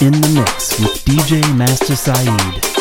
in the mix with DJ Master Saeed.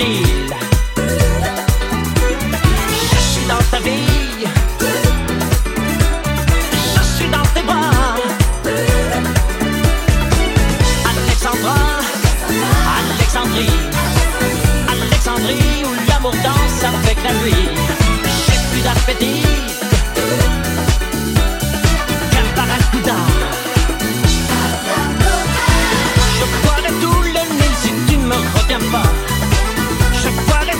Je suis dans ta vie. Je suis dans tes bras. Alexandra, Alexandrie. Alexandrie où l'amour danse avec la nuit. J'ai plus d'appétit.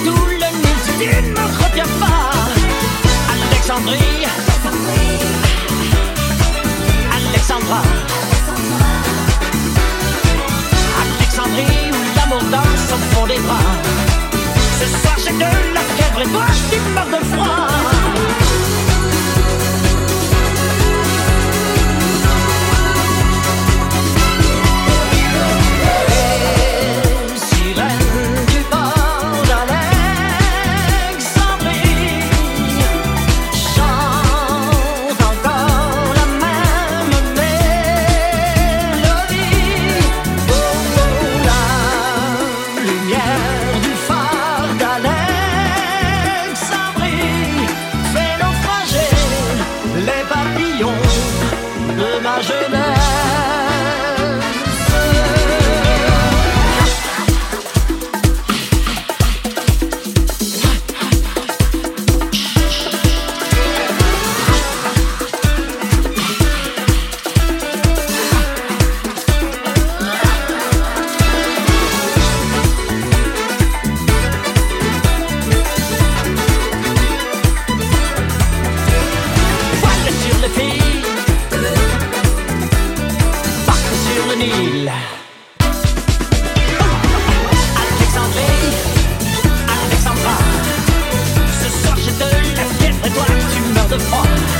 tout le nid, tu ne me pas. Alexandrie, Alexandra, Alexandrie, où l'amour danse au fond des bras. Ce soir j'ai de la fièvre et moi je suis mort de froid. tomber avec Sandra. Ce soir j'ai de la fièvre et toi tu meurs de froid.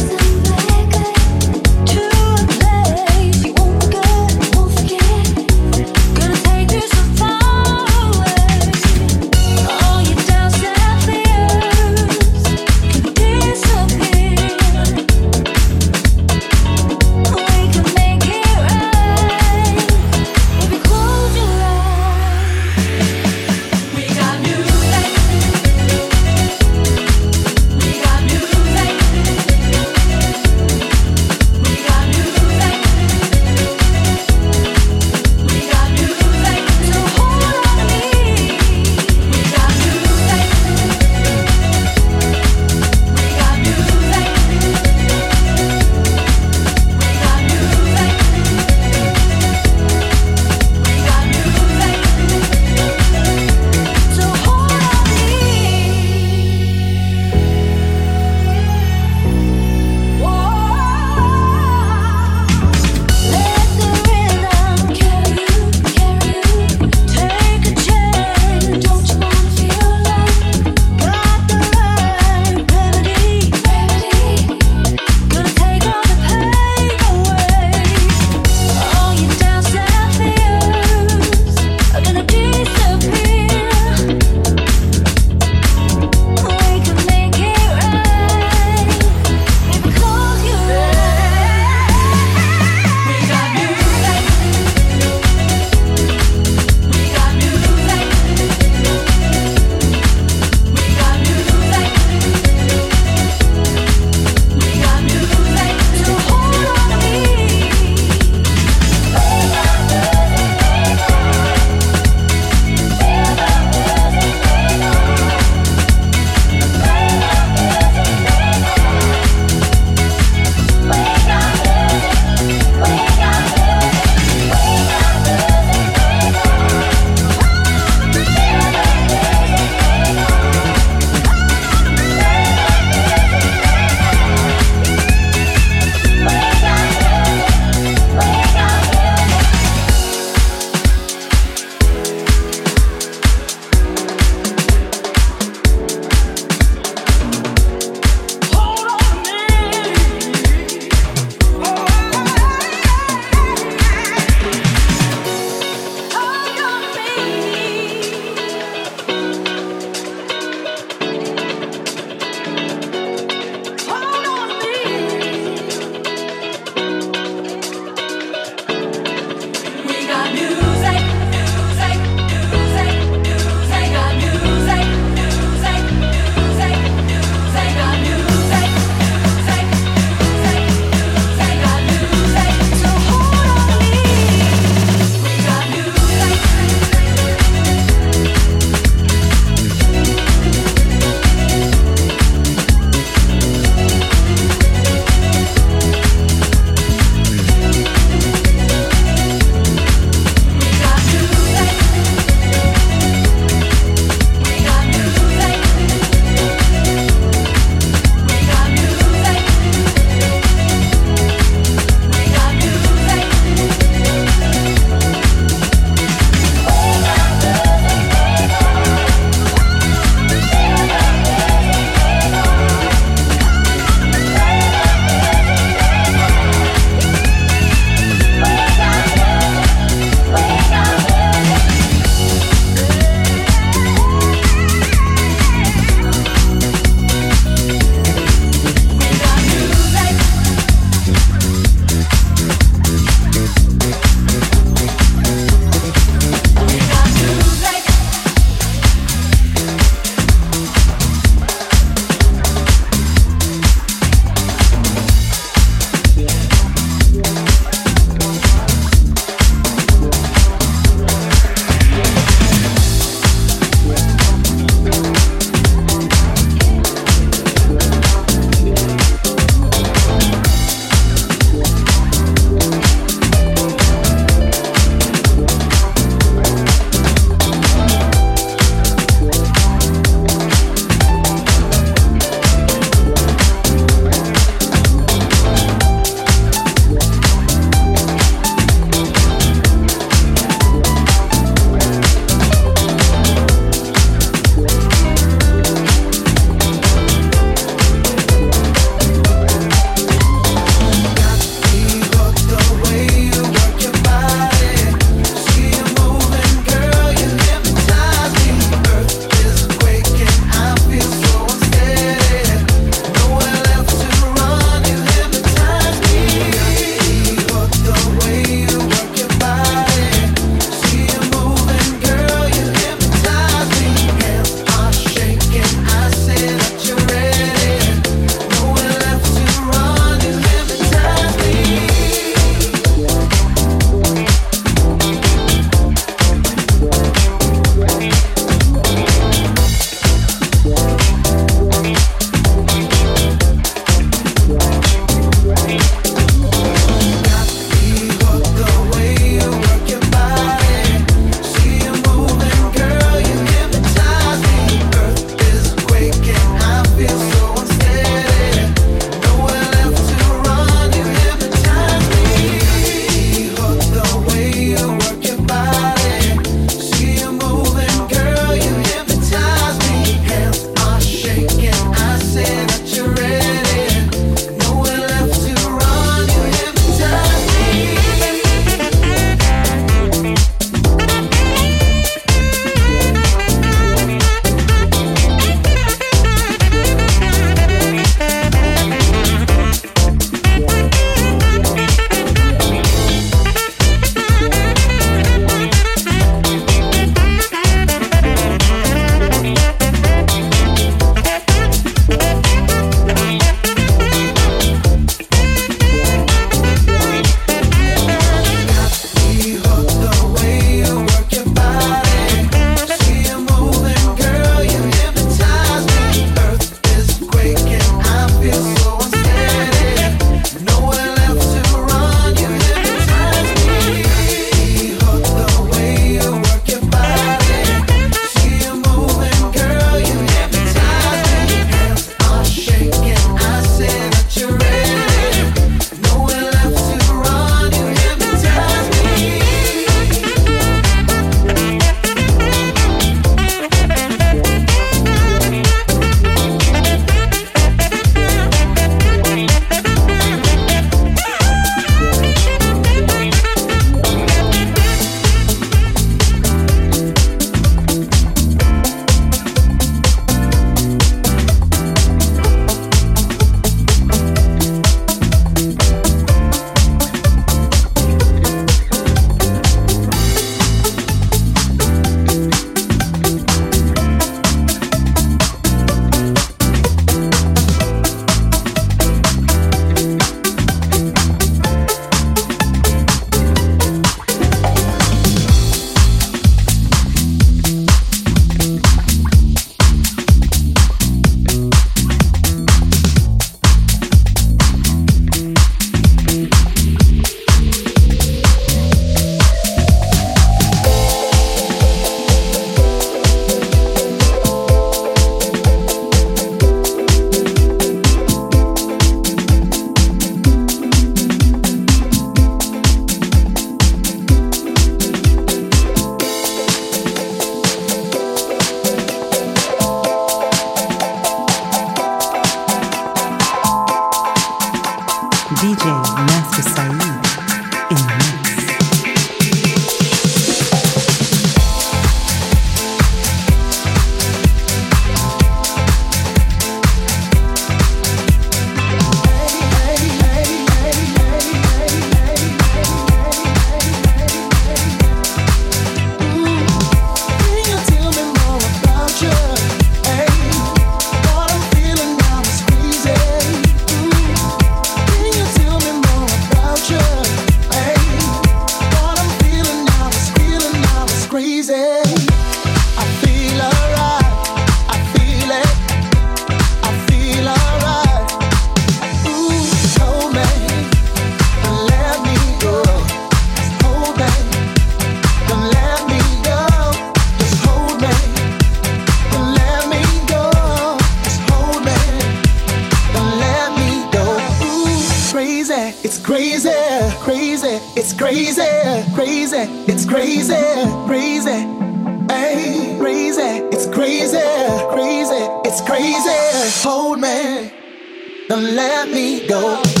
don't let me go.